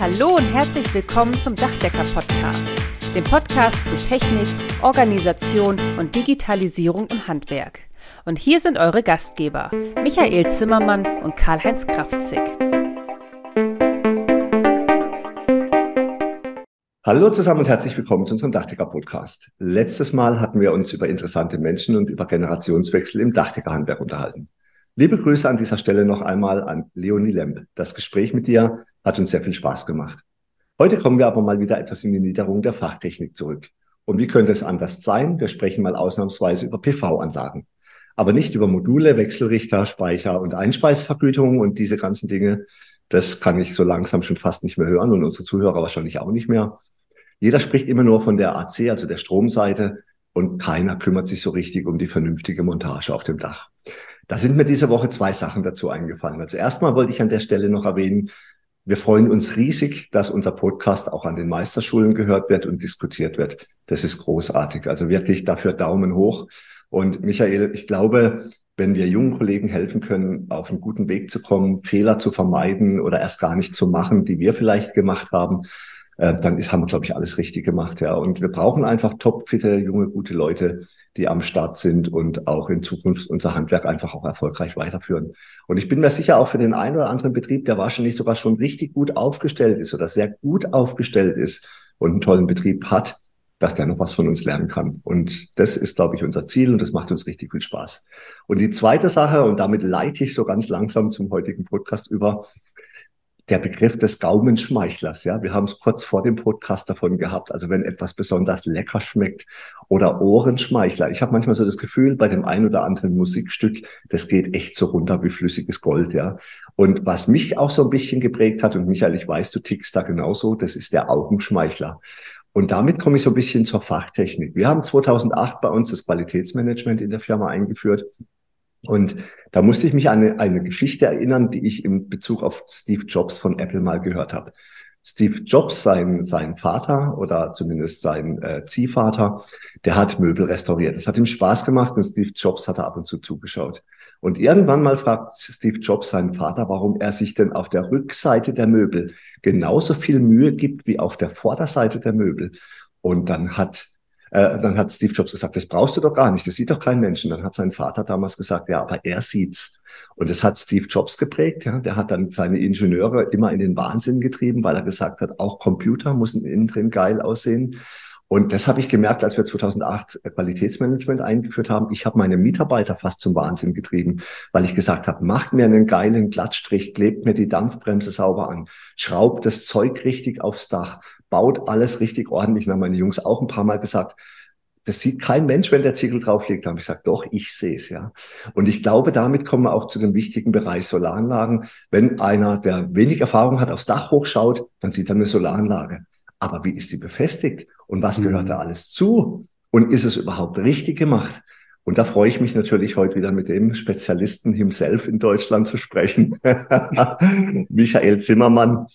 Hallo und herzlich willkommen zum Dachdecker-Podcast, dem Podcast zu Technik, Organisation und Digitalisierung im Handwerk. Und hier sind eure Gastgeber, Michael Zimmermann und Karl-Heinz Kraftzig. Hallo zusammen und herzlich willkommen zu unserem Dachdecker-Podcast. Letztes Mal hatten wir uns über interessante Menschen und über Generationswechsel im Dachdeckerhandwerk unterhalten. Liebe Grüße an dieser Stelle noch einmal an Leonie Lemp. Das Gespräch mit dir hat uns sehr viel Spaß gemacht. Heute kommen wir aber mal wieder etwas in die Niederung der Fachtechnik zurück. Und wie könnte es anders sein? Wir sprechen mal ausnahmsweise über PV-Anlagen. Aber nicht über Module, Wechselrichter, Speicher und Einspeisvergütung und diese ganzen Dinge. Das kann ich so langsam schon fast nicht mehr hören und unsere Zuhörer wahrscheinlich auch nicht mehr. Jeder spricht immer nur von der AC, also der Stromseite, und keiner kümmert sich so richtig um die vernünftige Montage auf dem Dach. Da sind mir diese Woche zwei Sachen dazu eingefallen. Also erstmal wollte ich an der Stelle noch erwähnen, wir freuen uns riesig, dass unser Podcast auch an den Meisterschulen gehört wird und diskutiert wird. Das ist großartig. Also wirklich dafür Daumen hoch. Und Michael, ich glaube, wenn wir jungen Kollegen helfen können, auf einen guten Weg zu kommen, Fehler zu vermeiden oder erst gar nicht zu machen, die wir vielleicht gemacht haben, äh, dann ist, haben wir, glaube ich, alles richtig gemacht. Ja. Und wir brauchen einfach topfitte, junge, gute Leute, die am Start sind und auch in Zukunft unser Handwerk einfach auch erfolgreich weiterführen. Und ich bin mir sicher, auch für den einen oder anderen Betrieb, der wahrscheinlich sogar schon richtig gut aufgestellt ist oder sehr gut aufgestellt ist und einen tollen Betrieb hat, dass der noch was von uns lernen kann. Und das ist, glaube ich, unser Ziel und das macht uns richtig viel Spaß. Und die zweite Sache, und damit leite ich so ganz langsam zum heutigen Podcast über, der Begriff des Gaumenschmeichlers. Ja, wir haben es kurz vor dem Podcast davon gehabt. Also wenn etwas besonders lecker schmeckt oder Ohrenschmeichler. Ich habe manchmal so das Gefühl, bei dem ein oder anderen Musikstück, das geht echt so runter wie flüssiges Gold. Ja, und was mich auch so ein bisschen geprägt hat und Michael, ich weiß, du tickst da genauso, das ist der Augenschmeichler. Und damit komme ich so ein bisschen zur Fachtechnik. Wir haben 2008 bei uns das Qualitätsmanagement in der Firma eingeführt. Und da musste ich mich an eine, eine Geschichte erinnern, die ich im Bezug auf Steve Jobs von Apple mal gehört habe. Steve Jobs, sein, sein Vater oder zumindest sein äh, Ziehvater, der hat Möbel restauriert. Das hat ihm Spaß gemacht und Steve Jobs hat da ab und zu zugeschaut. Und irgendwann mal fragt Steve Jobs seinen Vater, warum er sich denn auf der Rückseite der Möbel genauso viel Mühe gibt wie auf der Vorderseite der Möbel. Und dann hat äh, dann hat Steve Jobs gesagt, das brauchst du doch gar nicht, das sieht doch kein Mensch. Und dann hat sein Vater damals gesagt, ja, aber er sieht's. Und das hat Steve Jobs geprägt. Ja. Der hat dann seine Ingenieure immer in den Wahnsinn getrieben, weil er gesagt hat, auch Computer müssen innen drin geil aussehen. Und das habe ich gemerkt, als wir 2008 Qualitätsmanagement eingeführt haben. Ich habe meine Mitarbeiter fast zum Wahnsinn getrieben, weil ich gesagt habe, macht mir einen geilen Glattstrich, klebt mir die Dampfbremse sauber an, schraubt das Zeug richtig aufs Dach, baut alles richtig ordentlich. Dann haben meine Jungs auch ein paar Mal gesagt, das sieht kein Mensch, wenn der Ziegel drauf liegt. Da habe ich gesagt, doch, ich sehe es, ja. Und ich glaube, damit kommen wir auch zu dem wichtigen Bereich Solaranlagen. Wenn einer, der wenig Erfahrung hat, aufs Dach hochschaut, dann sieht er eine Solaranlage. Aber wie ist die befestigt? Und was gehört mhm. da alles zu? Und ist es überhaupt richtig gemacht? Und da freue ich mich natürlich heute wieder mit dem Spezialisten himself in Deutschland zu sprechen. Michael Zimmermann.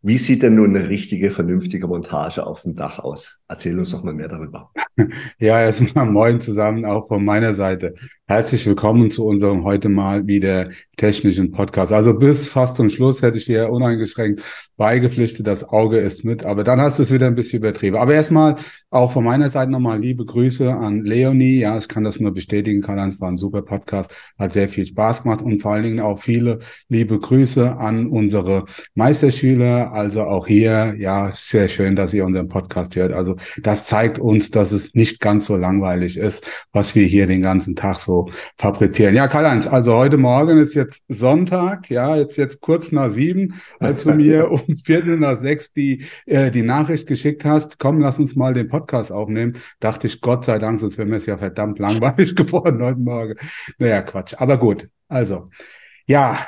Wie sieht denn nun eine richtige, vernünftige Montage auf dem Dach aus? Erzähl uns doch mal mehr darüber. Ja, erstmal moin zusammen, auch von meiner Seite. Herzlich willkommen zu unserem heute mal wieder technischen Podcast. Also bis fast zum Schluss hätte ich dir uneingeschränkt beigepflichtet, das Auge ist mit, aber dann hast du es wieder ein bisschen übertrieben. Aber erstmal auch von meiner Seite nochmal liebe Grüße an Leonie. Ja, ich kann das nur bestätigen. Karl-Heinz war ein super Podcast, hat sehr viel Spaß gemacht und vor allen Dingen auch viele liebe Grüße an unsere Meisterschüler. Also auch hier, ja, sehr schön, dass ihr unseren Podcast hört. Also das zeigt uns, dass es nicht ganz so langweilig ist, was wir hier den ganzen Tag so fabrizieren. Ja, Karl-Heinz, also heute Morgen ist jetzt Sonntag, ja, jetzt jetzt kurz nach sieben, als du mir um Viertel nach sechs die, äh, die Nachricht geschickt hast, komm, lass uns mal den Podcast aufnehmen, dachte ich, Gott sei Dank, sonst wäre mir es ja verdammt langweilig geworden heute Morgen. Naja, Quatsch. Aber gut, also, ja,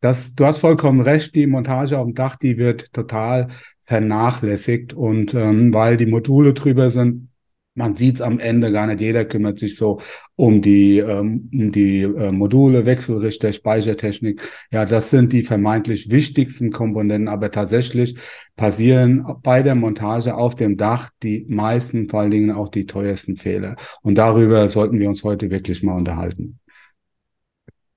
das, du hast vollkommen recht, die Montage auf dem Dach, die wird total vernachlässigt und ähm, weil die Module drüber sind, man sieht es am Ende gar nicht. Jeder kümmert sich so um die, ähm, um die äh, Module, Wechselrichter, Speichertechnik. Ja, das sind die vermeintlich wichtigsten Komponenten, aber tatsächlich passieren bei der Montage auf dem Dach die meisten, vor allen Dingen auch die teuersten Fehler. Und darüber sollten wir uns heute wirklich mal unterhalten.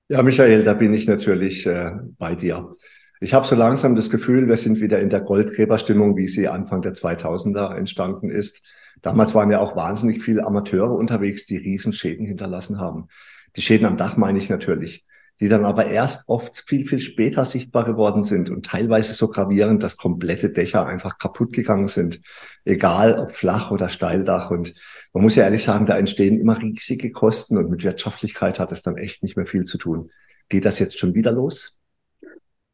Ja, Michael, da bin ich natürlich äh, bei dir. Ich habe so langsam das Gefühl, wir sind wieder in der Goldgräberstimmung, wie sie Anfang der 2000er entstanden ist. Damals waren ja auch wahnsinnig viele Amateure unterwegs, die Riesenschäden hinterlassen haben. Die Schäden am Dach meine ich natürlich, die dann aber erst oft viel, viel später sichtbar geworden sind und teilweise so gravierend, dass komplette Dächer einfach kaputt gegangen sind. Egal ob flach oder Steildach. Und man muss ja ehrlich sagen, da entstehen immer riesige Kosten und mit Wirtschaftlichkeit hat es dann echt nicht mehr viel zu tun. Geht das jetzt schon wieder los?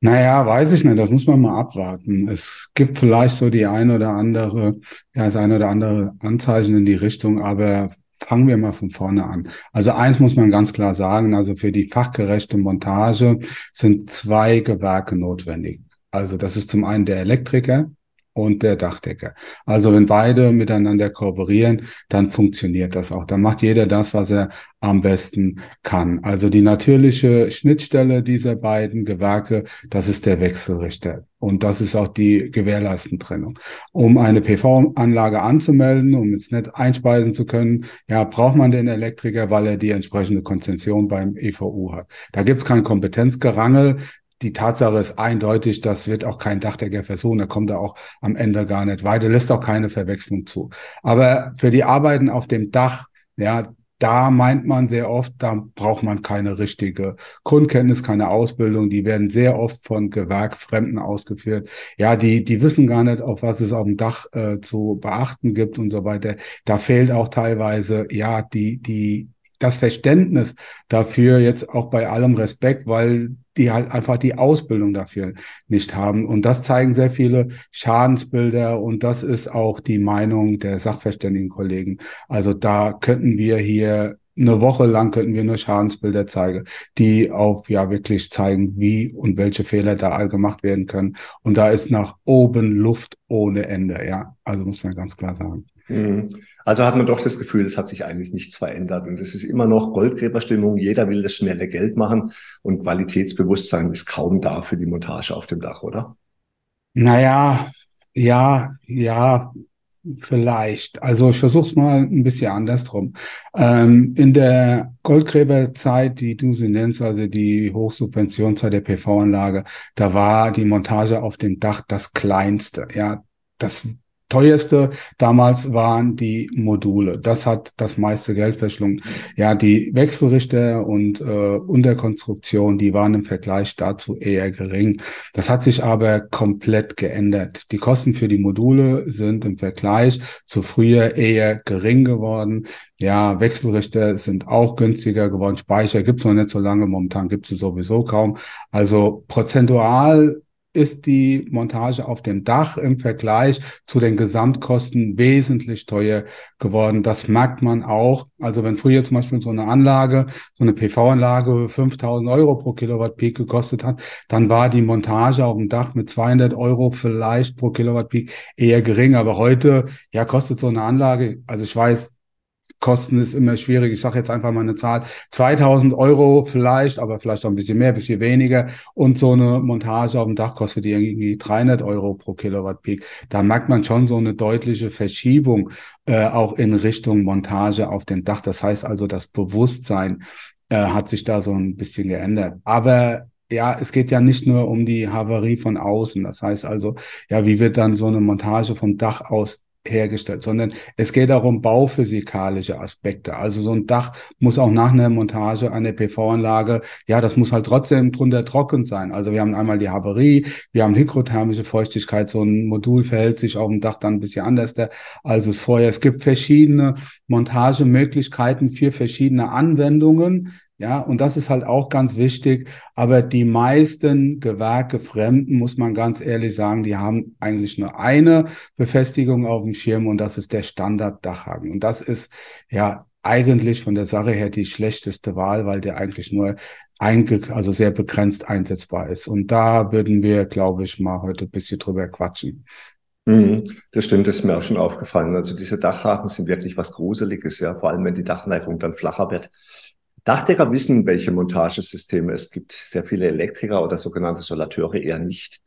Naja, weiß ich nicht. Das muss man mal abwarten. Es gibt vielleicht so die eine oder andere, ja, das eine oder andere Anzeichen in die Richtung, aber fangen wir mal von vorne an. Also eins muss man ganz klar sagen, also für die fachgerechte Montage sind zwei Gewerke notwendig. Also das ist zum einen der Elektriker, und der Dachdecker. Also wenn beide miteinander kooperieren, dann funktioniert das auch. Dann macht jeder das, was er am besten kann. Also die natürliche Schnittstelle dieser beiden Gewerke, das ist der Wechselrichter. Und das ist auch die Gewährleistentrennung. Um eine PV-Anlage anzumelden, um ins Netz einspeisen zu können, ja, braucht man den Elektriker, weil er die entsprechende Konzession beim EVU hat. Da gibt's kein Kompetenzgerangel die Tatsache ist eindeutig, das wird auch kein Dachdecker versuchen, da kommt er auch am Ende gar nicht weiter, lässt auch keine Verwechslung zu. Aber für die Arbeiten auf dem Dach, ja, da meint man sehr oft, da braucht man keine richtige Grundkenntnis, keine Ausbildung. Die werden sehr oft von Gewerkfremden ausgeführt. Ja, die, die wissen gar nicht, auf was es auf dem Dach äh, zu beachten gibt und so weiter. Da fehlt auch teilweise, ja, die, die, das Verständnis dafür jetzt auch bei allem Respekt, weil die halt einfach die Ausbildung dafür nicht haben. Und das zeigen sehr viele Schadensbilder und das ist auch die Meinung der sachverständigen Kollegen. Also da könnten wir hier eine Woche lang könnten wir nur Schadensbilder zeigen, die auch ja wirklich zeigen, wie und welche Fehler da all gemacht werden können. Und da ist nach oben Luft ohne Ende, ja. Also muss man ganz klar sagen. Mhm. Also hat man doch das Gefühl, es hat sich eigentlich nichts verändert und es ist immer noch Goldgräberstimmung. Jeder will das schnelle Geld machen und Qualitätsbewusstsein ist kaum da für die Montage auf dem Dach, oder? Naja, ja, ja, vielleicht. Also ich versuche es mal ein bisschen andersrum. Ähm, in der Goldgräberzeit, die du sie nennst, also die Hochsubventionszeit der PV-Anlage, da war die Montage auf dem Dach das kleinste. Ja, das teuerste damals waren die Module. Das hat das meiste Geld verschlungen. Ja, die Wechselrichter und äh, Unterkonstruktion, die waren im Vergleich dazu eher gering. Das hat sich aber komplett geändert. Die Kosten für die Module sind im Vergleich zu früher eher gering geworden. Ja, Wechselrichter sind auch günstiger geworden. Speicher gibt's noch nicht so lange. Momentan gibt's es sowieso kaum. Also prozentual ist die Montage auf dem Dach im Vergleich zu den Gesamtkosten wesentlich teuer geworden. Das merkt man auch. Also wenn früher zum Beispiel so eine Anlage, so eine PV-Anlage 5000 Euro pro Kilowatt Peak gekostet hat, dann war die Montage auf dem Dach mit 200 Euro vielleicht pro Kilowatt Peak eher gering. Aber heute, ja, kostet so eine Anlage, also ich weiß, Kosten ist immer schwierig. Ich sage jetzt einfach mal eine Zahl. 2000 Euro vielleicht, aber vielleicht auch ein bisschen mehr, ein bisschen weniger. Und so eine Montage auf dem Dach kostet irgendwie 300 Euro pro Kilowatt Peak. Da merkt man schon so eine deutliche Verschiebung äh, auch in Richtung Montage auf dem Dach. Das heißt also, das Bewusstsein äh, hat sich da so ein bisschen geändert. Aber ja, es geht ja nicht nur um die Havarie von außen. Das heißt also, ja, wie wird dann so eine Montage vom Dach aus hergestellt, sondern es geht auch um bauphysikalische Aspekte. Also so ein Dach muss auch nach einer Montage einer PV-Anlage, ja, das muss halt trotzdem drunter trocken sein. Also wir haben einmal die Havarie, wir haben hygrothermische Feuchtigkeit, so ein Modul verhält sich auf dem Dach dann ein bisschen anders als es vorher. Es gibt verschiedene Montagemöglichkeiten für verschiedene Anwendungen. Ja, und das ist halt auch ganz wichtig. Aber die meisten Gewerke Fremden, muss man ganz ehrlich sagen, die haben eigentlich nur eine Befestigung auf dem Schirm und das ist der Standard-Dachhaken. Und das ist ja eigentlich von der Sache her die schlechteste Wahl, weil der eigentlich nur einge also sehr begrenzt einsetzbar ist. Und da würden wir, glaube ich, mal heute ein bisschen drüber quatschen. Mhm. Das stimmt, das ist mir auch schon aufgefallen. Also diese Dachhaken sind wirklich was Gruseliges, ja, vor allem wenn die Dachneigung dann flacher wird. Dachdecker wissen, welche Montagesysteme es gibt. Sehr viele Elektriker oder sogenannte Solateure eher nicht.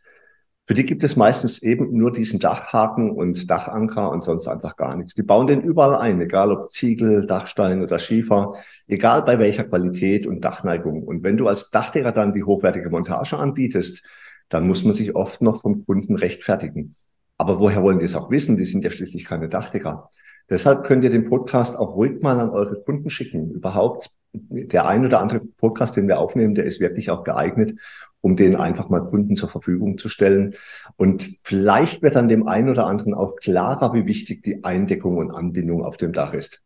Für die gibt es meistens eben nur diesen Dachhaken und Dachanker und sonst einfach gar nichts. Die bauen den überall ein, egal ob Ziegel, Dachstein oder Schiefer, egal bei welcher Qualität und Dachneigung. Und wenn du als Dachdecker dann die hochwertige Montage anbietest, dann muss man sich oft noch vom Kunden rechtfertigen. Aber woher wollen die es auch wissen? Die sind ja schließlich keine Dachdecker. Deshalb könnt ihr den Podcast auch ruhig mal an eure Kunden schicken. Überhaupt der ein oder andere Podcast, den wir aufnehmen, der ist wirklich auch geeignet, um den einfach mal Kunden zur Verfügung zu stellen. Und vielleicht wird dann dem einen oder anderen auch klarer, wie wichtig die Eindeckung und Anbindung auf dem Dach ist.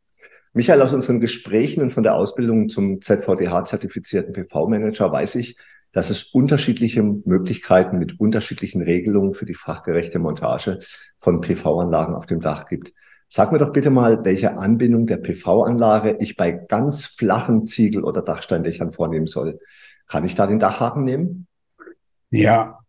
Michael, aus unseren Gesprächen und von der Ausbildung zum ZVDH-zertifizierten PV-Manager weiß ich, dass es unterschiedliche Möglichkeiten mit unterschiedlichen Regelungen für die fachgerechte Montage von PV-Anlagen auf dem Dach gibt. Sag mir doch bitte mal, welche Anbindung der PV-Anlage ich bei ganz flachen Ziegel- oder Dachsteindächern vornehmen soll. Kann ich da den Dachhaken nehmen? Ja,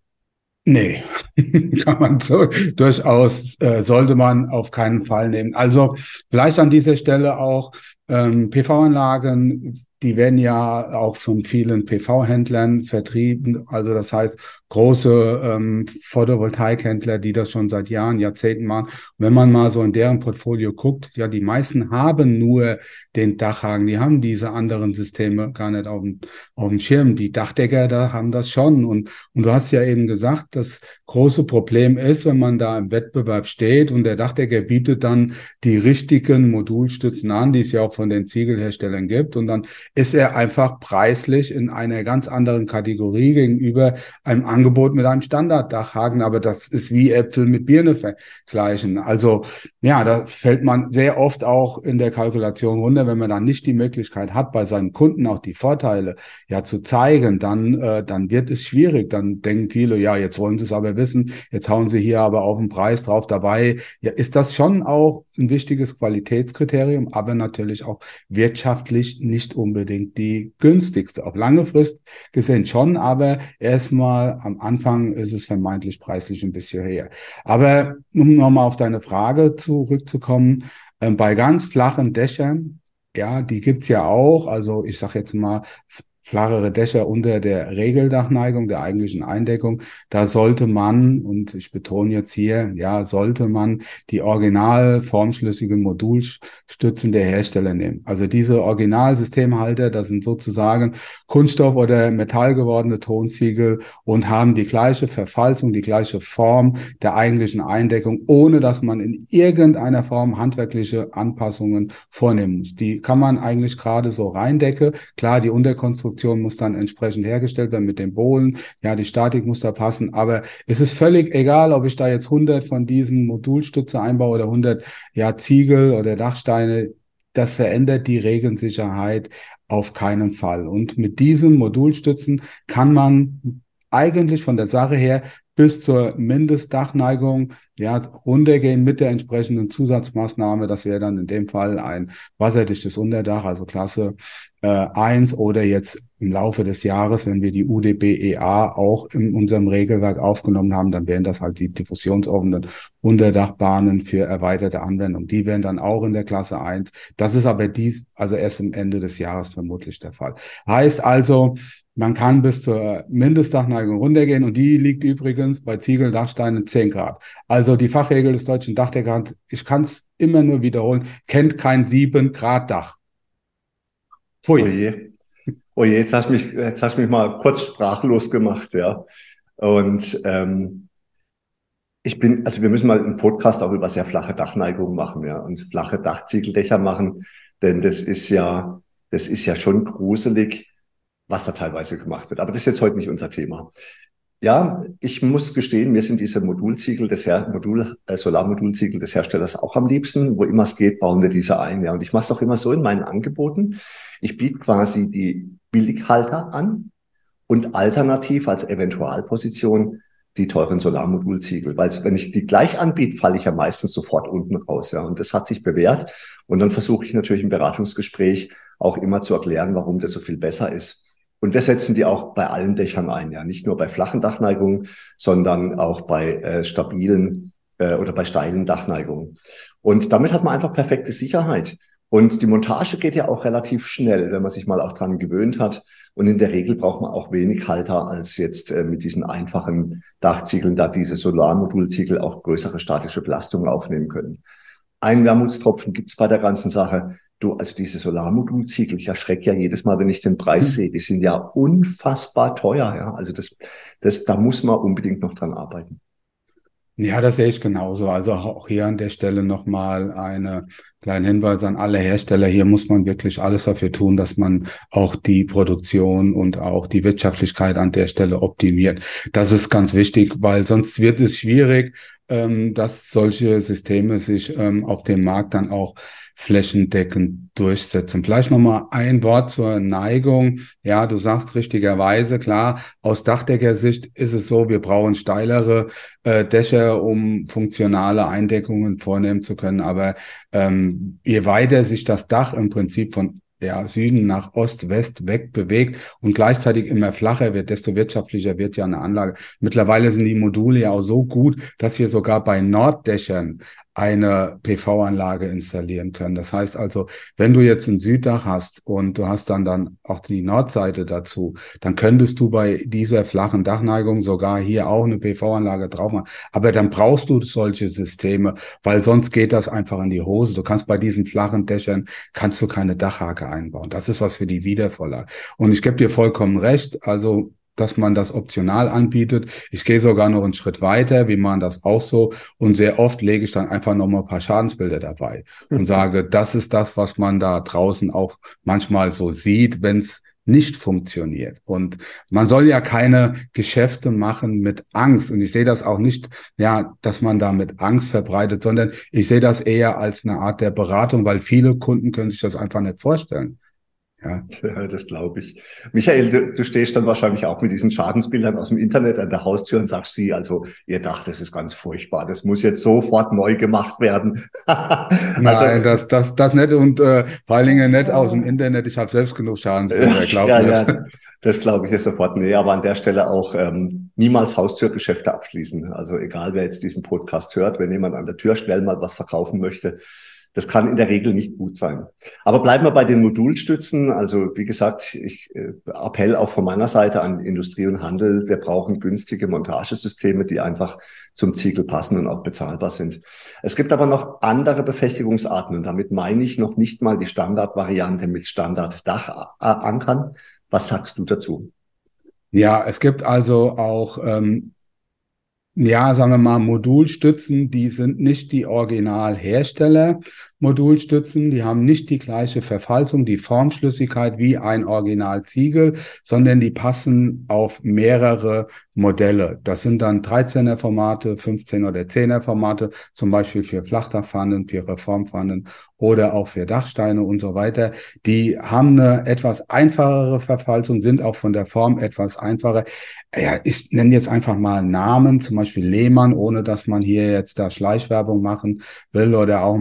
nee, kann man so durchaus, äh, sollte man auf keinen Fall nehmen. Also vielleicht an dieser Stelle auch ähm, PV-Anlagen die werden ja auch von vielen PV-Händlern vertrieben. Also das heißt, große ähm, Photovoltaikhändler, die das schon seit Jahren, Jahrzehnten machen. Und wenn man mal so in deren Portfolio guckt, ja, die meisten haben nur den Dachhaken, die haben diese anderen Systeme gar nicht auf dem, auf dem Schirm. Die Dachdecker, da haben das schon. Und, und du hast ja eben gesagt, das große Problem ist, wenn man da im Wettbewerb steht und der Dachdecker bietet dann die richtigen Modulstützen an, die es ja auch von den Ziegelherstellern gibt. Und dann ist er einfach preislich in einer ganz anderen Kategorie gegenüber einem Angebot mit einem Standarddachhaken, aber das ist wie Äpfel mit Birne vergleichen. Also ja, da fällt man sehr oft auch in der Kalkulation runter, wenn man dann nicht die Möglichkeit hat, bei seinen Kunden auch die Vorteile ja zu zeigen, dann, äh, dann wird es schwierig. Dann denken viele, ja, jetzt wollen sie es aber wissen, jetzt hauen sie hier aber auf den Preis drauf dabei. Ja, ist das schon auch ein wichtiges Qualitätskriterium, aber natürlich auch wirtschaftlich nicht unbedingt die günstigste. Auf lange Frist gesehen schon, aber erstmal am Anfang ist es vermeintlich preislich ein bisschen höher. Aber um nochmal auf deine Frage zurückzukommen, äh, bei ganz flachen Dächern, ja, die gibt's ja auch. Also ich sage jetzt mal flachere Dächer unter der Regeldachneigung, der eigentlichen Eindeckung, da sollte man, und ich betone jetzt hier, ja, sollte man die original formschlüssigen Modulstützen der Hersteller nehmen. Also diese Originalsystemhalter, das sind sozusagen Kunststoff- oder Metall gewordene Tonziegel und haben die gleiche Verfalzung, die gleiche Form der eigentlichen Eindeckung, ohne dass man in irgendeiner Form handwerkliche Anpassungen vornehmen muss. Die kann man eigentlich gerade so reindecke. Klar, die Unterkonstruktion Konstruktion muss dann entsprechend hergestellt werden mit den Bohlen. Ja, die Statik muss da passen. Aber es ist völlig egal, ob ich da jetzt 100 von diesen Modulstütze einbaue oder 100 ja, Ziegel oder Dachsteine. Das verändert die Regensicherheit auf keinen Fall. Und mit diesen Modulstützen kann man eigentlich von der Sache her bis zur Mindestdachneigung ja, runtergehen mit der entsprechenden Zusatzmaßnahme. Das wäre dann in dem Fall ein wasserdichtes Unterdach, also Klasse äh, 1 oder jetzt im Laufe des Jahres, wenn wir die UDBEA auch in unserem Regelwerk aufgenommen haben, dann wären das halt die diffusionsoffenen Unterdachbahnen für erweiterte Anwendung. Die wären dann auch in der Klasse 1. Das ist aber dies, also erst am Ende des Jahres vermutlich der Fall. Heißt also, man kann bis zur Mindestdachneigung runtergehen und die liegt übrigens bei Ziegeldachsteinen 10 Grad. Also die Fachregel des deutschen Dachdeckers, ich kann es immer nur wiederholen, kennt kein 7 Grad Dach. Pfui. Oje. Oje, jetzt hast du mich, jetzt hast mich mal kurz sprachlos gemacht, ja. Und ähm, ich bin, also wir müssen mal einen Podcast auch über sehr flache Dachneigungen machen, ja, und flache Dachziegeldächer machen, denn das ist ja, das ist ja schon gruselig, was da teilweise gemacht wird. Aber das ist jetzt heute nicht unser Thema. Ja, ich muss gestehen, mir sind diese Modulziegel des Her Modul, äh, Solarmodulziegel des Herstellers auch am liebsten. Wo immer es geht, bauen wir diese ein. Ja, und ich mache es auch immer so in meinen Angeboten. Ich biete quasi die Billighalter an und alternativ als Eventualposition die teuren Solarmodulziegel. Weil wenn ich die gleich anbiete, falle ich ja meistens sofort unten raus. Ja, und das hat sich bewährt. Und dann versuche ich natürlich im Beratungsgespräch auch immer zu erklären, warum das so viel besser ist. Und wir setzen die auch bei allen Dächern ein, ja, nicht nur bei flachen Dachneigungen, sondern auch bei äh, stabilen äh, oder bei steilen Dachneigungen. Und damit hat man einfach perfekte Sicherheit. Und die Montage geht ja auch relativ schnell, wenn man sich mal auch dran gewöhnt hat. Und in der Regel braucht man auch wenig Halter als jetzt äh, mit diesen einfachen Dachziegeln, da diese Solarmodulziegel auch größere statische Belastungen aufnehmen können. Ein Wermutstropfen gibt's bei der ganzen Sache. Du, also diese Solarmodulziegel, ich erschrecke ja jedes Mal, wenn ich den Preis mhm. sehe. Die sind ja unfassbar teuer, ja. Also das, das, da muss man unbedingt noch dran arbeiten. Ja, das sehe ich genauso. Also auch hier an der Stelle nochmal eine kleine Hinweis an alle Hersteller. Hier muss man wirklich alles dafür tun, dass man auch die Produktion und auch die Wirtschaftlichkeit an der Stelle optimiert. Das ist ganz wichtig, weil sonst wird es schwierig, ähm, dass solche Systeme sich ähm, auf dem Markt dann auch flächendeckend durchsetzen. Vielleicht nochmal ein Wort zur Neigung. Ja, du sagst richtigerweise, klar, aus Dachdeckersicht ist es so, wir brauchen steilere äh, Dächer, um funktionale Eindeckungen vornehmen zu können. Aber ähm, je weiter sich das Dach im Prinzip von ja, Süden nach Ost, West weg bewegt und gleichzeitig immer flacher wird, desto wirtschaftlicher wird ja eine Anlage. Mittlerweile sind die Module ja auch so gut, dass wir sogar bei Norddächern eine PV-Anlage installieren können. Das heißt also, wenn du jetzt ein Süddach hast und du hast dann dann auch die Nordseite dazu, dann könntest du bei dieser flachen Dachneigung sogar hier auch eine PV-Anlage drauf machen. Aber dann brauchst du solche Systeme, weil sonst geht das einfach in die Hose. Du kannst bei diesen flachen Dächern kannst du keine Dachhake einbauen. Das ist was für die Wiedervorlage. Und ich gebe dir vollkommen recht. Also dass man das optional anbietet. Ich gehe sogar noch einen Schritt weiter, wie man das auch so. Und sehr oft lege ich dann einfach noch mal ein paar Schadensbilder dabei und sage, das ist das, was man da draußen auch manchmal so sieht, wenn es nicht funktioniert. Und man soll ja keine Geschäfte machen mit Angst. Und ich sehe das auch nicht, ja, dass man da mit Angst verbreitet, sondern ich sehe das eher als eine Art der Beratung, weil viele Kunden können sich das einfach nicht vorstellen. Ja. das glaube ich. Michael, du, du, stehst dann wahrscheinlich auch mit diesen Schadensbildern aus dem Internet an der Haustür und sagst sie, also ihr dacht, das ist ganz furchtbar, das muss jetzt sofort neu gemacht werden. Nein, also, das, das, das nicht und äh, vor allen Dingen nicht aus dem Internet. Ich habe selbst genug Schadensbilder, glaube ja, das. Ja, das glaube ich jetzt sofort. Nee, aber an der Stelle auch ähm, niemals Haustürgeschäfte abschließen. Also egal, wer jetzt diesen Podcast hört, wenn jemand an der Tür schnell mal was verkaufen möchte, das kann in der Regel nicht gut sein. Aber bleiben wir bei den Modulstützen. Also wie gesagt, ich äh, Appell auch von meiner Seite an Industrie und Handel. Wir brauchen günstige Montagesysteme, die einfach zum Ziegel passen und auch bezahlbar sind. Es gibt aber noch andere Befestigungsarten und damit meine ich noch nicht mal die Standardvariante mit Standarddach-Ankern. Was sagst du dazu? Ja, es gibt also auch ähm, ja, sagen wir mal, Modulstützen, die sind nicht die Originalhersteller Modulstützen, die haben nicht die gleiche Verfalzung, die Formschlüssigkeit wie ein Originalziegel, sondern die passen auf mehrere Modelle. Das sind dann 13er Formate, 15 oder 10er Formate, zum Beispiel für Flachdachpfannen, für Reformpfannen oder auch für Dachsteine und so weiter. Die haben eine etwas einfachere Verfalzung, sind auch von der Form etwas einfacher. Ja, ich nenne jetzt einfach mal Namen, zum Beispiel Lehmann, ohne dass man hier jetzt da Schleichwerbung machen will oder auch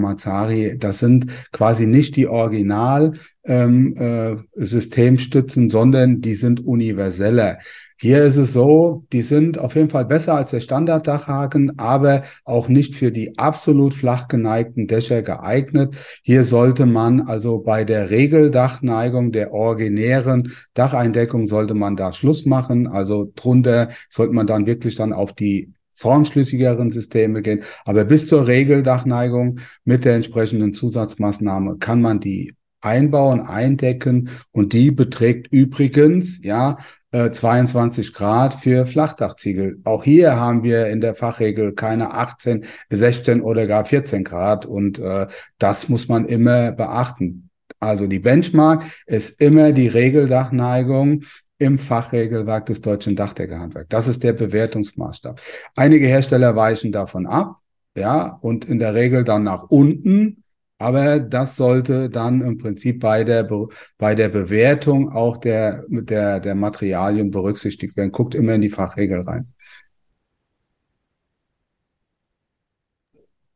Das sind quasi nicht die Original ähm, äh, Systemstützen, sondern die sind universeller. Hier ist es so, die sind auf jeden Fall besser als der Standarddachhaken, aber auch nicht für die absolut flach geneigten Dächer geeignet. Hier sollte man also bei der Regeldachneigung der originären Dacheindeckung sollte man da Schluss machen. Also drunter sollte man dann wirklich dann auf die formschlüssigeren Systeme gehen. Aber bis zur Regeldachneigung mit der entsprechenden Zusatzmaßnahme kann man die einbauen, eindecken und die beträgt übrigens, ja, 22 äh, Grad für Flachdachziegel. Auch hier haben wir in der Fachregel keine 18, 16 oder gar 14 Grad und äh, das muss man immer beachten. Also die Benchmark ist immer die Regeldachneigung im Fachregelwerk des deutschen Dachdeckerhandwerks. Das ist der Bewertungsmaßstab. Einige Hersteller weichen davon ab, ja, und in der Regel dann nach unten. Aber das sollte dann im Prinzip bei der, bei der Bewertung auch der, der, der Materialien berücksichtigt werden. Guckt immer in die Fachregel rein.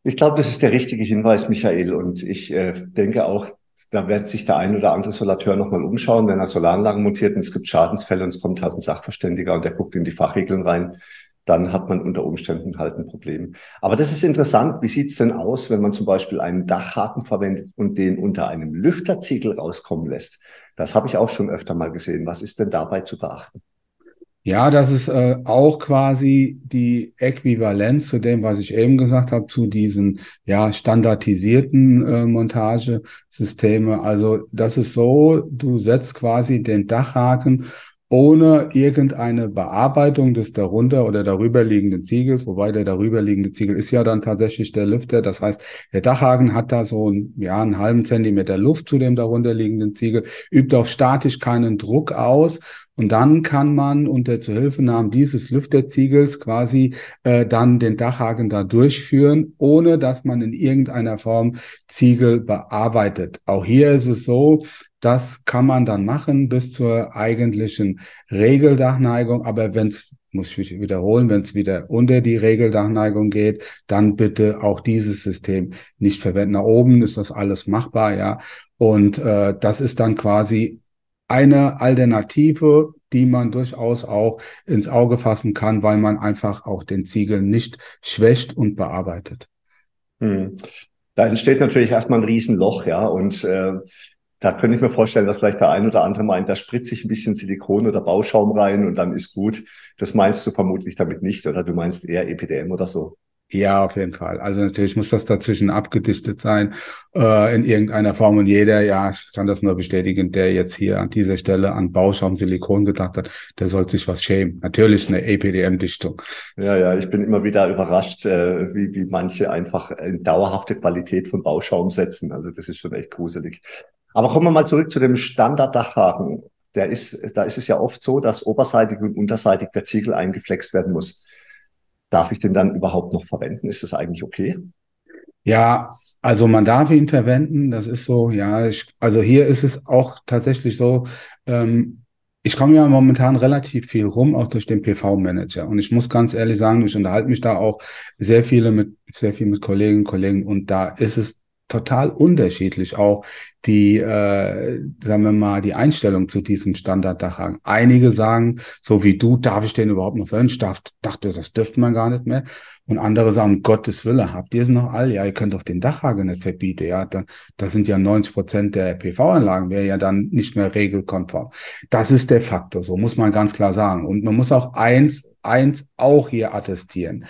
Ich glaube, das ist der richtige Hinweis, Michael. Und ich äh, denke auch, da wird sich der ein oder andere Solateur nochmal umschauen, wenn er Solaranlagen montiert und es gibt Schadensfälle und es kommt halt ein Sachverständiger und der guckt in die Fachregeln rein dann hat man unter Umständen halt ein Problem. Aber das ist interessant. Wie sieht's denn aus, wenn man zum Beispiel einen Dachhaken verwendet und den unter einem Lüfterziegel rauskommen lässt? Das habe ich auch schon öfter mal gesehen. Was ist denn dabei zu beachten? Ja, das ist äh, auch quasi die Äquivalenz zu dem, was ich eben gesagt habe, zu diesen ja standardisierten äh, Montagesysteme. Also das ist so, du setzt quasi den Dachhaken ohne irgendeine Bearbeitung des darunter oder darüberliegenden Ziegels, wobei der darüberliegende Ziegel ist ja dann tatsächlich der Lüfter. Das heißt, der Dachhaken hat da so ein, ja, einen halben Zentimeter Luft zu dem darunterliegenden Ziegel, übt auch statisch keinen Druck aus. Und dann kann man unter Zuhilfenahme dieses Lüfterziegels quasi äh, dann den Dachhaken da durchführen, ohne dass man in irgendeiner Form Ziegel bearbeitet. Auch hier ist es so, das kann man dann machen bis zur eigentlichen Regeldachneigung. Aber wenn es, muss ich wiederholen, wenn es wieder unter die Regeldachneigung geht, dann bitte auch dieses System nicht verwenden. Nach oben ist das alles machbar, ja. Und äh, das ist dann quasi eine Alternative, die man durchaus auch ins Auge fassen kann, weil man einfach auch den Ziegel nicht schwächt und bearbeitet. Hm. Da entsteht natürlich erstmal ein Riesenloch, ja. Und äh, da könnte ich mir vorstellen, dass vielleicht der ein oder andere meint, da spritze ich ein bisschen Silikon oder Bauschaum rein und dann ist gut. Das meinst du vermutlich damit nicht oder du meinst eher EPDM oder so? Ja, auf jeden Fall. Also natürlich muss das dazwischen abgedichtet sein äh, in irgendeiner Form und jeder, ja, ich kann das nur bestätigen, der jetzt hier an dieser Stelle an Bauschaum Silikon gedacht hat, der soll sich was schämen. Natürlich eine EPDM-Dichtung. Ja, ja, ich bin immer wieder überrascht, äh, wie, wie manche einfach in dauerhafte Qualität von Bauschaum setzen. Also das ist schon echt gruselig. Aber kommen wir mal zurück zu dem Standard-Dachhaken. Der ist, da ist es ja oft so, dass oberseitig und unterseitig der Ziegel eingeflext werden muss. Darf ich den dann überhaupt noch verwenden? Ist das eigentlich okay? Ja, also man darf ihn verwenden. Das ist so, ja, ich, also hier ist es auch tatsächlich so, ähm, ich komme ja momentan relativ viel rum, auch durch den PV-Manager. Und ich muss ganz ehrlich sagen, ich unterhalte mich da auch sehr viele mit, sehr viel mit Kolleginnen und Kollegen. Und da ist es total unterschiedlich auch die, äh, sagen wir mal, die Einstellung zu diesem Standarddachhaken. Einige sagen, so wie du, darf ich den überhaupt noch verwenden? Ich dachte, das dürfte man gar nicht mehr. Und andere sagen, Gottes Wille, habt ihr es noch all? Ja, ihr könnt doch den Dachhaken nicht verbieten. Ja, da, das sind ja 90 Prozent der PV-Anlagen, wäre ja dann nicht mehr regelkonform. Das ist der Faktor, so muss man ganz klar sagen. Und man muss auch eins eins auch hier attestieren.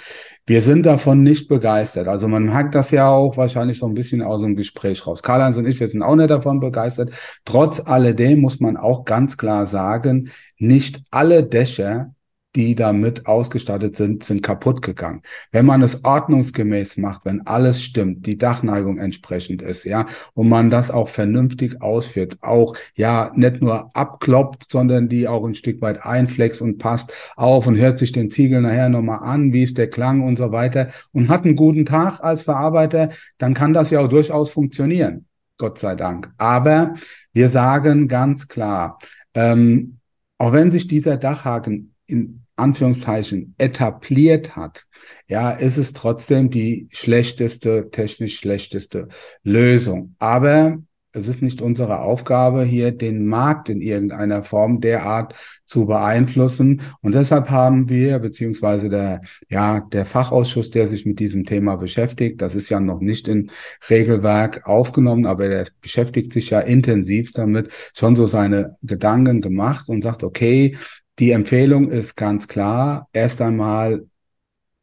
Wir sind davon nicht begeistert. Also man hat das ja auch wahrscheinlich so ein bisschen aus dem Gespräch raus. Karl-Heinz und ich, wir sind auch nicht davon begeistert. Trotz alledem muss man auch ganz klar sagen, nicht alle Dächer die damit ausgestattet sind, sind kaputt gegangen. Wenn man es ordnungsgemäß macht, wenn alles stimmt, die Dachneigung entsprechend ist, ja, und man das auch vernünftig ausführt, auch ja nicht nur abkloppt, sondern die auch ein Stück weit einflext und passt auf und hört sich den Ziegel nachher nochmal an, wie ist der Klang und so weiter und hat einen guten Tag als Verarbeiter, dann kann das ja auch durchaus funktionieren. Gott sei Dank. Aber wir sagen ganz klar, ähm, auch wenn sich dieser Dachhaken in Anführungszeichen etabliert hat, ja, ist es trotzdem die schlechteste, technisch schlechteste Lösung. Aber es ist nicht unsere Aufgabe, hier den Markt in irgendeiner Form derart zu beeinflussen. Und deshalb haben wir, beziehungsweise der, ja, der Fachausschuss, der sich mit diesem Thema beschäftigt, das ist ja noch nicht in Regelwerk aufgenommen, aber der beschäftigt sich ja intensiv damit, schon so seine Gedanken gemacht und sagt, okay, die Empfehlung ist ganz klar, erst einmal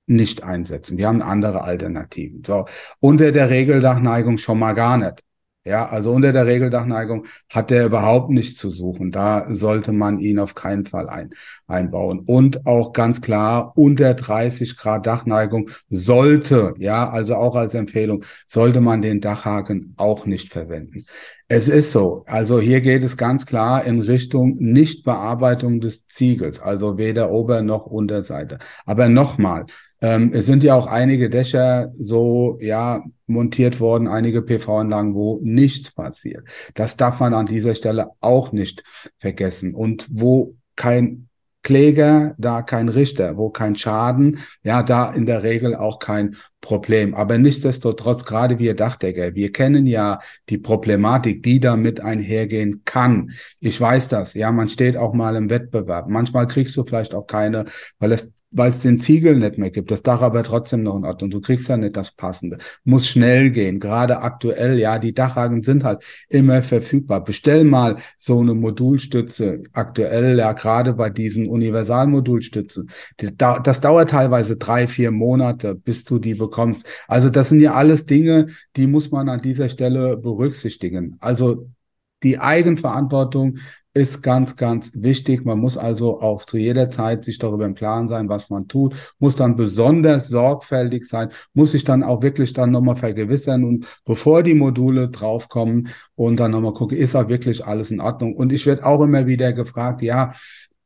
nicht einsetzen. Wir haben andere Alternativen. So, unter der Regeldachneigung schon mal gar nicht. Ja, also unter der Regeldachneigung hat der überhaupt nichts zu suchen. Da sollte man ihn auf keinen Fall ein, einbauen. Und auch ganz klar, unter 30 Grad Dachneigung sollte, ja, also auch als Empfehlung, sollte man den Dachhaken auch nicht verwenden. Es ist so. Also hier geht es ganz klar in Richtung Nichtbearbeitung des Ziegels, also weder Ober- noch Unterseite. Aber nochmal, ähm, es sind ja auch einige Dächer so, ja, montiert worden, einige PV-Anlagen, wo nichts passiert. Das darf man an dieser Stelle auch nicht vergessen. Und wo kein Kläger, da kein Richter, wo kein Schaden, ja, da in der Regel auch kein Problem. Aber nichtsdestotrotz, gerade wir Dachdecker, wir kennen ja die Problematik, die damit einhergehen kann. Ich weiß das, ja, man steht auch mal im Wettbewerb. Manchmal kriegst du vielleicht auch keine, weil es weil es den Ziegel nicht mehr gibt, das Dach aber trotzdem noch in Ordnung. Du kriegst ja nicht das Passende. Muss schnell gehen. Gerade aktuell, ja, die Dachhaken sind halt immer verfügbar. Bestell mal so eine Modulstütze. Aktuell, ja, gerade bei diesen Universalmodulstützen. Das dauert teilweise drei, vier Monate, bis du die bekommst. Also das sind ja alles Dinge, die muss man an dieser Stelle berücksichtigen. Also die Eigenverantwortung ist ganz, ganz wichtig. Man muss also auch zu jeder Zeit sich darüber im Klaren sein, was man tut, muss dann besonders sorgfältig sein, muss sich dann auch wirklich dann nochmal vergewissern und bevor die Module draufkommen und dann nochmal gucken, ist auch wirklich alles in Ordnung. Und ich werde auch immer wieder gefragt, ja,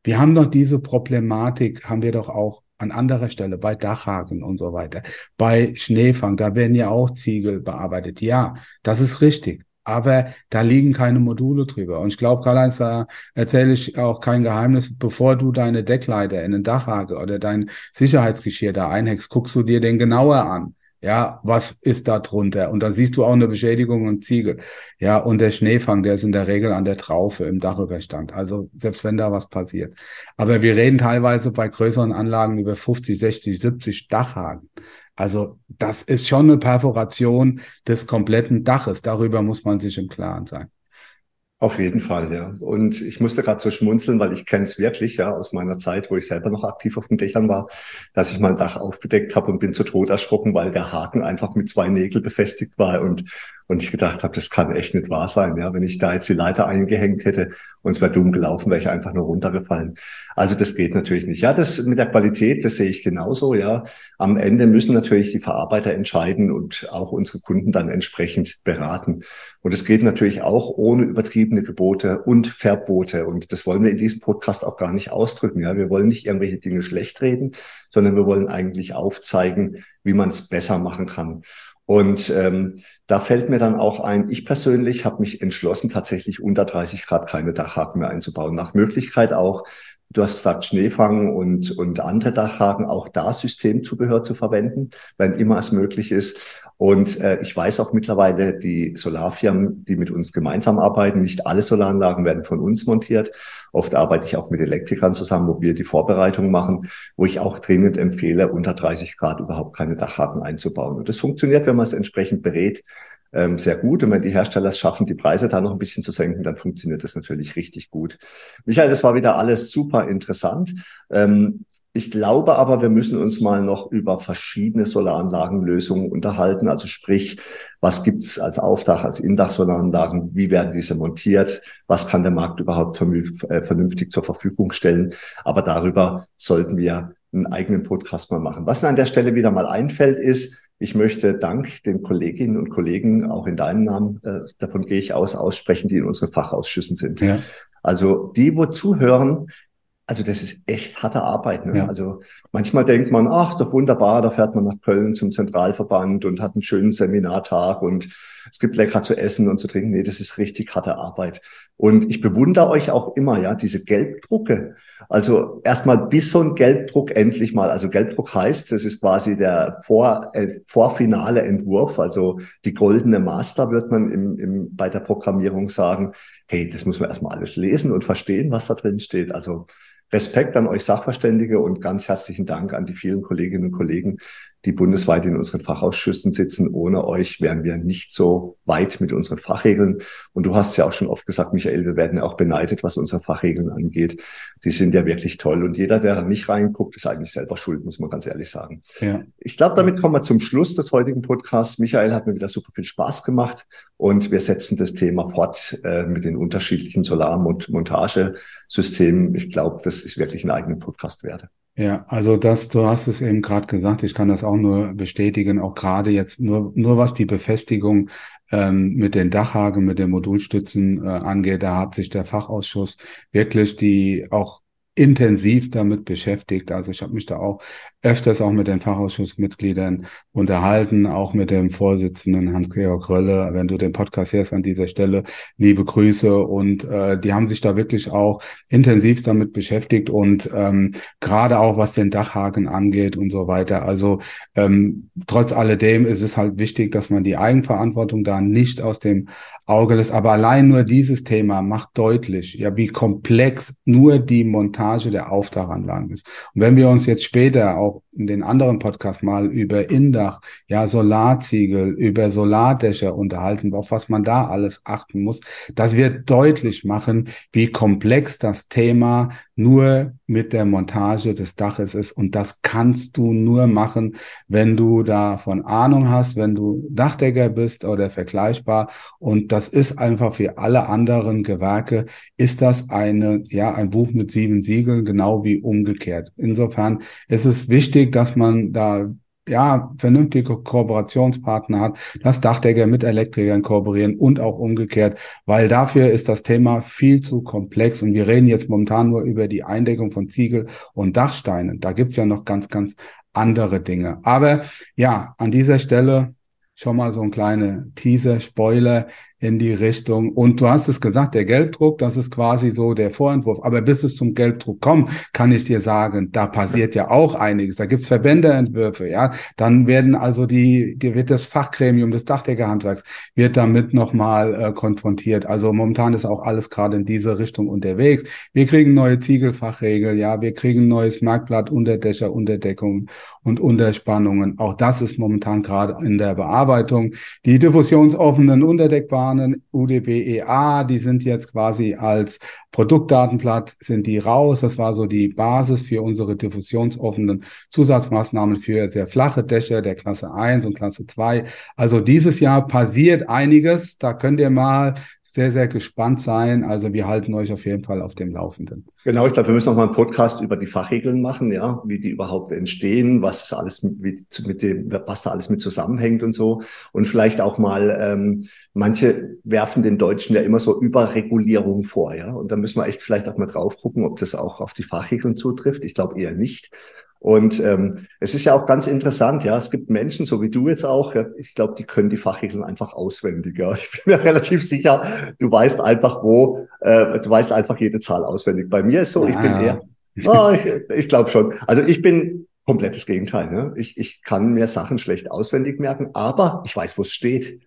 wir haben doch diese Problematik, haben wir doch auch an anderer Stelle, bei Dachhaken und so weiter, bei Schneefang, da werden ja auch Ziegel bearbeitet. Ja, das ist richtig aber da liegen keine Module drüber. Und ich glaube, Karl-Heinz, da erzähle ich auch kein Geheimnis, bevor du deine Deckleiter in den Dachhage oder dein Sicherheitsgeschirr da einhängst, guckst du dir den genauer an. Ja, was ist da drunter? Und dann siehst du auch eine Beschädigung und Ziegel. Ja, und der Schneefang, der ist in der Regel an der Traufe im Dachüberstand. Also selbst wenn da was passiert. Aber wir reden teilweise bei größeren Anlagen über 50, 60, 70 Dachhaken. Also das ist schon eine Perforation des kompletten Daches. Darüber muss man sich im Klaren sein. Auf jeden Fall, ja. Und ich musste gerade so schmunzeln, weil ich kenne es wirklich, ja, aus meiner Zeit, wo ich selber noch aktiv auf den Dächern war, dass ich mal ein Dach aufgedeckt habe und bin zu Tod erschrocken, weil der Haken einfach mit zwei Nägeln befestigt war und und ich gedacht habe, das kann echt nicht wahr sein. Ja, wenn ich da jetzt die Leiter eingehängt hätte und es wäre dumm gelaufen, wäre ich einfach nur runtergefallen. Also das geht natürlich nicht. Ja, das mit der Qualität, das sehe ich genauso. Ja, am Ende müssen natürlich die Verarbeiter entscheiden und auch unsere Kunden dann entsprechend beraten. Und es geht natürlich auch ohne übertriebene Gebote und Verbote. Und das wollen wir in diesem Podcast auch gar nicht ausdrücken. Ja, wir wollen nicht irgendwelche Dinge schlecht reden, sondern wir wollen eigentlich aufzeigen, wie man es besser machen kann. Und ähm, da fällt mir dann auch ein, ich persönlich habe mich entschlossen, tatsächlich unter 30 Grad keine Dachhaken mehr einzubauen. Nach Möglichkeit auch Du hast gesagt, Schneefang und, und andere Dachhaken, auch da Systemzubehör zu verwenden, wenn immer es möglich ist. Und äh, ich weiß auch mittlerweile, die Solarfirmen, die mit uns gemeinsam arbeiten, nicht alle Solaranlagen werden von uns montiert. Oft arbeite ich auch mit Elektrikern zusammen, wo wir die Vorbereitung machen, wo ich auch dringend empfehle, unter 30 Grad überhaupt keine Dachhaken einzubauen. Und das funktioniert, wenn man es entsprechend berät ähm, sehr gut. Und wenn die Hersteller es schaffen, die Preise da noch ein bisschen zu senken, dann funktioniert das natürlich richtig gut. Michael, das war wieder alles super interessant. Ähm, ich glaube aber, wir müssen uns mal noch über verschiedene Solaranlagenlösungen unterhalten. Also sprich, was gibt's als Aufdach, als Indach-Solaranlagen? Wie werden diese montiert? Was kann der Markt überhaupt äh, vernünftig zur Verfügung stellen? Aber darüber sollten wir einen eigenen Podcast mal machen. Was mir an der Stelle wieder mal einfällt, ist, ich möchte Dank den Kolleginnen und Kollegen, auch in deinem Namen, äh, davon gehe ich aus, aussprechen, die in unseren Fachausschüssen sind. Ja. Also die, wo zuhören, also das ist echt harte Arbeit. Ne? Ja. Also manchmal denkt man, ach, doch wunderbar, da fährt man nach Köln zum Zentralverband und hat einen schönen Seminartag und es gibt lecker zu essen und zu trinken. Nee, das ist richtig harte Arbeit. Und ich bewundere euch auch immer, ja, diese Gelbdrucke. Also erstmal bis so ein Gelbdruck endlich mal. Also Gelbdruck heißt, das ist quasi der vor, äh, vorfinale Entwurf, also die goldene Master wird man im, im, bei der Programmierung sagen. Hey, das muss man erstmal alles lesen und verstehen, was da drin steht. Also Respekt an euch Sachverständige und ganz herzlichen Dank an die vielen Kolleginnen und Kollegen, die bundesweit in unseren Fachausschüssen sitzen. Ohne euch wären wir nicht so weit mit unseren Fachregeln. Und du hast ja auch schon oft gesagt, Michael, wir werden ja auch beneidet, was unsere Fachregeln angeht. Die sind ja wirklich toll. Und jeder, der da nicht reinguckt, ist eigentlich selber schuld, muss man ganz ehrlich sagen. Ja. Ich glaube, damit kommen wir zum Schluss des heutigen Podcasts. Michael hat mir wieder super viel Spaß gemacht und wir setzen das Thema fort äh, mit den unterschiedlichen Solar- Montagesystemen. Ich glaube, das ist wirklich einen eigenen Podcast wert. Ja, also das, du hast es eben gerade gesagt, ich kann das auch nur bestätigen, auch gerade jetzt nur, nur was die Befestigung ähm, mit den Dachhaken, mit den Modulstützen äh, angeht, da hat sich der Fachausschuss wirklich die auch intensiv damit beschäftigt. Also ich habe mich da auch öfters auch mit den Fachausschussmitgliedern unterhalten, auch mit dem Vorsitzenden Hans-Georg Rölle. Wenn du den Podcast hörst an dieser Stelle, liebe Grüße. Und äh, die haben sich da wirklich auch intensiv damit beschäftigt und ähm, gerade auch was den Dachhaken angeht und so weiter. Also ähm, trotz alledem ist es halt wichtig, dass man die Eigenverantwortung da nicht aus dem Auge lässt. Aber allein nur dieses Thema macht deutlich, ja, wie komplex nur die Montage Montage der Aufdachanlagen ist. Und wenn wir uns jetzt später auch in den anderen Podcasts mal über Indach, ja, Solarziegel, über Solardächer unterhalten, auf was man da alles achten muss, das wird deutlich machen, wie komplex das Thema nur mit der Montage des Daches ist. Und das kannst du nur machen, wenn du davon Ahnung hast, wenn du Dachdecker bist oder vergleichbar. Und das ist einfach wie alle anderen Gewerke, ist das eine, ja, ein Buch mit sieben Siegeln, genau wie umgekehrt. Insofern ist es wichtig, dass man da ja, vernünftige Kooperationspartner hat, dass Dachdecker mit Elektrikern kooperieren und auch umgekehrt, weil dafür ist das Thema viel zu komplex und wir reden jetzt momentan nur über die Eindeckung von Ziegel und Dachsteinen. Da gibt's ja noch ganz, ganz andere Dinge. Aber ja, an dieser Stelle schon mal so ein kleiner Teaser, Spoiler in die Richtung. Und du hast es gesagt, der Gelbdruck, das ist quasi so der Vorentwurf. Aber bis es zum Gelbdruck kommt, kann ich dir sagen, da passiert ja auch einiges. Da gibt's Verbändeentwürfe, ja. Dann werden also die, die wird das Fachgremium des Dachdeckerhandwerks wird damit nochmal äh, konfrontiert. Also momentan ist auch alles gerade in diese Richtung unterwegs. Wir kriegen neue Ziegelfachregeln, ja. Wir kriegen neues Merkblatt, Unterdächer, Unterdeckung und Unterspannungen. Auch das ist momentan gerade in der Bearbeitung. Die diffusionsoffenen Unterdeckbaren Datenplanen UDBEA, die sind jetzt quasi als Produktdatenblatt, sind die raus. Das war so die Basis für unsere diffusionsoffenen Zusatzmaßnahmen für sehr flache Dächer der Klasse 1 und Klasse 2. Also dieses Jahr passiert einiges. Da könnt ihr mal sehr, sehr gespannt sein. Also wir halten euch auf jeden Fall auf dem Laufenden. Genau, ich glaube, wir müssen noch mal einen Podcast über die Fachregeln machen, ja, wie die überhaupt entstehen, was alles mit, mit dem, was da alles mit zusammenhängt und so. Und vielleicht auch mal, ähm, manche werfen den Deutschen ja immer so Überregulierung vor, ja. Und da müssen wir echt vielleicht auch mal drauf gucken, ob das auch auf die Fachregeln zutrifft. Ich glaube eher nicht. Und ähm, es ist ja auch ganz interessant, ja, es gibt Menschen, so wie du jetzt auch, ja, ich glaube, die können die Fachregeln einfach auswendig. Ja. Ich bin mir relativ sicher, du weißt einfach, wo, äh, du weißt einfach jede Zahl auswendig. Bei mir ist so, ich bin eher, oh, ich, ich glaube schon. Also ich bin komplettes Gegenteil. Ne? Ich, ich kann mir Sachen schlecht auswendig merken, aber ich weiß, wo es steht.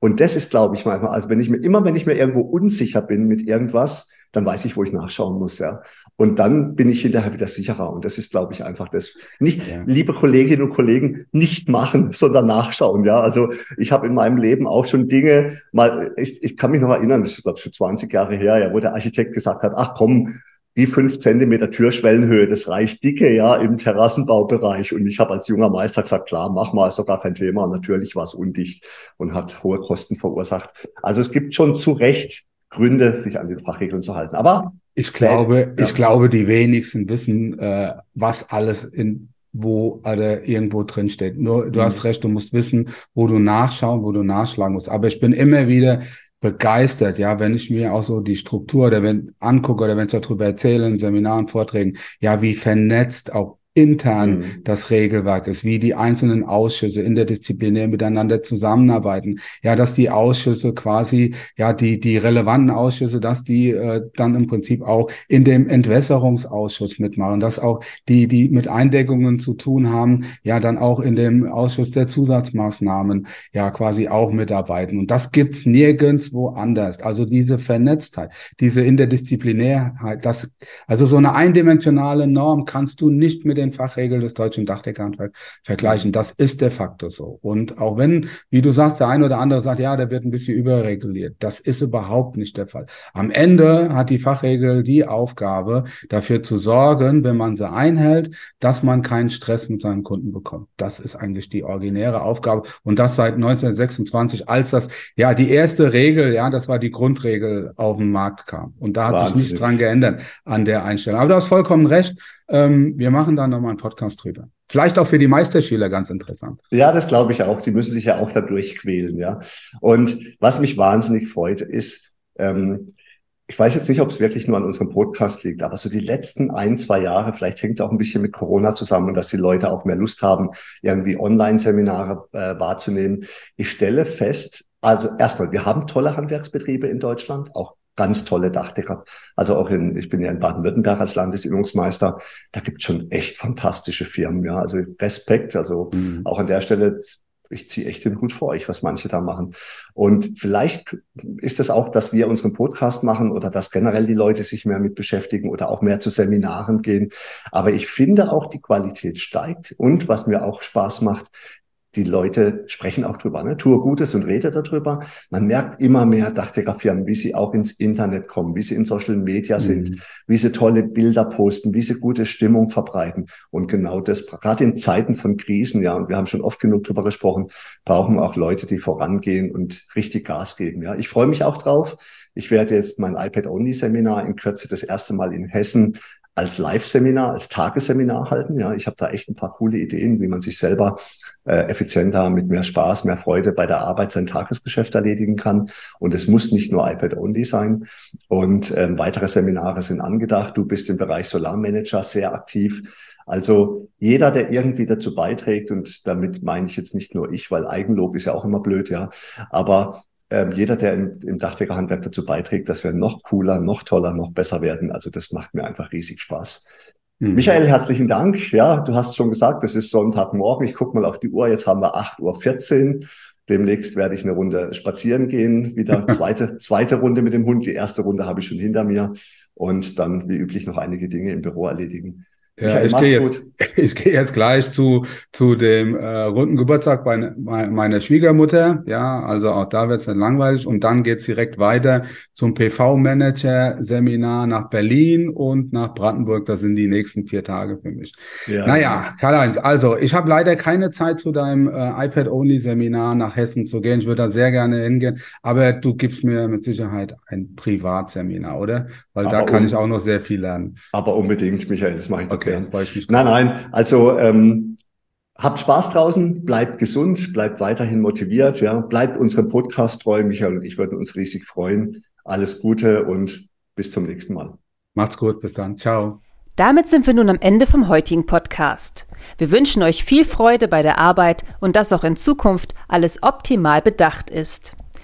Und das ist, glaube ich, manchmal, also wenn ich mir, immer wenn ich mir irgendwo unsicher bin mit irgendwas, dann weiß ich, wo ich nachschauen muss, ja. Und dann bin ich hinterher wieder sicherer. Und das ist, glaube ich, einfach das. Nicht, ja. liebe Kolleginnen und Kollegen, nicht machen, sondern nachschauen, ja. Also ich habe in meinem Leben auch schon Dinge, mal, ich, ich kann mich noch erinnern, das ist, glaube ich, schon 20 Jahre her, ja, wo der Architekt gesagt hat, ach komm, die fünf Zentimeter Türschwellenhöhe, das reicht dicke, ja, im Terrassenbaubereich. Und ich habe als junger Meister gesagt, klar, mach mal, ist doch gar kein Thema. Und natürlich war es undicht und hat hohe Kosten verursacht. Also es gibt schon zu Recht Gründe, sich an die Fachregeln zu halten. Aber ich glaube, ja. ich glaube, die wenigsten wissen, äh, was alles in wo oder irgendwo drin steht. Nur du mhm. hast recht, du musst wissen, wo du nachschauen, wo du nachschlagen musst. Aber ich bin immer wieder begeistert, ja, wenn ich mir auch so die Struktur oder wenn angucke oder wenn ich darüber erzähle in Seminaren, Vorträgen, ja, wie vernetzt auch intern mhm. das Regelwerk ist, wie die einzelnen Ausschüsse interdisziplinär miteinander zusammenarbeiten. Ja, dass die Ausschüsse quasi, ja, die, die relevanten Ausschüsse, dass die äh, dann im Prinzip auch in dem Entwässerungsausschuss mitmachen, dass auch die, die mit Eindeckungen zu tun haben, ja, dann auch in dem Ausschuss der Zusatzmaßnahmen, ja, quasi auch mitarbeiten. Und das gibt's nirgendwo anders. Also diese Vernetztheit, diese Interdisziplinärheit, das, also so eine eindimensionale Norm kannst du nicht mit den den Fachregeln des deutschen Dachdeckerhandwerks vergleichen. Das ist de facto so. Und auch wenn, wie du sagst, der eine oder andere sagt, ja, der wird ein bisschen überreguliert. Das ist überhaupt nicht der Fall. Am Ende hat die Fachregel die Aufgabe, dafür zu sorgen, wenn man sie einhält, dass man keinen Stress mit seinen Kunden bekommt. Das ist eigentlich die originäre Aufgabe. Und das seit 1926, als das, ja, die erste Regel, ja, das war die Grundregel auf den Markt kam. Und da hat Wahnsinn. sich nichts dran geändert an der Einstellung. Aber du hast vollkommen recht. Ähm, wir machen da nochmal einen Podcast drüber. Vielleicht auch für die Meisterschüler ganz interessant. Ja, das glaube ich auch. Die müssen sich ja auch da durchquälen, ja. Und was mich wahnsinnig freut, ist, ähm, ich weiß jetzt nicht, ob es wirklich nur an unserem Podcast liegt, aber so die letzten ein, zwei Jahre, vielleicht hängt es auch ein bisschen mit Corona zusammen, dass die Leute auch mehr Lust haben, irgendwie Online-Seminare äh, wahrzunehmen. Ich stelle fest, also erstmal, wir haben tolle Handwerksbetriebe in Deutschland, auch ganz tolle Dachdecker. Also auch in, ich bin ja in Baden-Württemberg als Landesübungsmeister, da gibt es schon echt fantastische Firmen, ja. Also Respekt, also mhm. auch an der Stelle ich ziehe echt den Hut vor euch, was manche da machen. Und vielleicht ist es auch, dass wir unseren Podcast machen oder dass generell die Leute sich mehr mit beschäftigen oder auch mehr zu Seminaren gehen. Aber ich finde auch, die Qualität steigt. Und was mir auch Spaß macht, die Leute sprechen auch drüber, ne? tue Gutes und rede darüber. Man merkt immer mehr Dachdecker-Firmen, wie sie auch ins Internet kommen, wie sie in Social Media mhm. sind, wie sie tolle Bilder posten, wie sie gute Stimmung verbreiten. Und genau das, gerade in Zeiten von Krisen, ja, und wir haben schon oft genug drüber gesprochen, brauchen wir auch Leute, die vorangehen und richtig Gas geben. Ja, ich freue mich auch drauf. Ich werde jetzt mein iPad-Only-Seminar in Kürze das erste Mal in Hessen als Live-Seminar, als Tagesseminar halten. Ja, ich habe da echt ein paar coole Ideen, wie man sich selber äh, effizienter, mit mehr Spaß, mehr Freude bei der Arbeit sein Tagesgeschäft erledigen kann. Und es muss nicht nur iPad-only sein. Und ähm, weitere Seminare sind angedacht. Du bist im Bereich Solarmanager sehr aktiv. Also jeder, der irgendwie dazu beiträgt, und damit meine ich jetzt nicht nur ich, weil Eigenlob ist ja auch immer blöd, ja, aber ähm, jeder, der im, im Dachdeckerhandwerk dazu beiträgt, dass wir noch cooler, noch toller, noch besser werden. Also das macht mir einfach riesig Spaß. Mhm. Michael, herzlichen Dank. Ja, du hast schon gesagt, es ist Sonntagmorgen. Ich gucke mal auf die Uhr. Jetzt haben wir 8.14 Uhr. Demnächst werde ich eine Runde spazieren gehen. Wieder zweite, zweite Runde mit dem Hund. Die erste Runde habe ich schon hinter mir. Und dann, wie üblich, noch einige Dinge im Büro erledigen. Ja, ich gehe jetzt, ich gehe jetzt gleich zu, zu dem äh, runden Geburtstag bei, bei meiner Schwiegermutter. Ja, also auch da wird es dann langweilig. Und dann geht's direkt weiter zum PV-Manager-Seminar nach Berlin und nach Brandenburg. Das sind die nächsten vier Tage für mich. Ja, naja, Karl-Heinz, also ich habe leider keine Zeit zu deinem äh, iPad-Only-Seminar nach Hessen zu gehen. Ich würde da sehr gerne hingehen. Aber du gibst mir mit Sicherheit ein Privatseminar, oder? Weil aber da kann ich auch noch sehr viel lernen. Aber unbedingt, Michael, das mache ich okay okay. Nein, nein, also ähm, habt Spaß draußen, bleibt gesund, bleibt weiterhin motiviert, ja, bleibt unserem Podcast treu. Michael und ich würden uns riesig freuen. Alles Gute und bis zum nächsten Mal. Macht's gut, bis dann. Ciao. Damit sind wir nun am Ende vom heutigen Podcast. Wir wünschen euch viel Freude bei der Arbeit und dass auch in Zukunft alles optimal bedacht ist.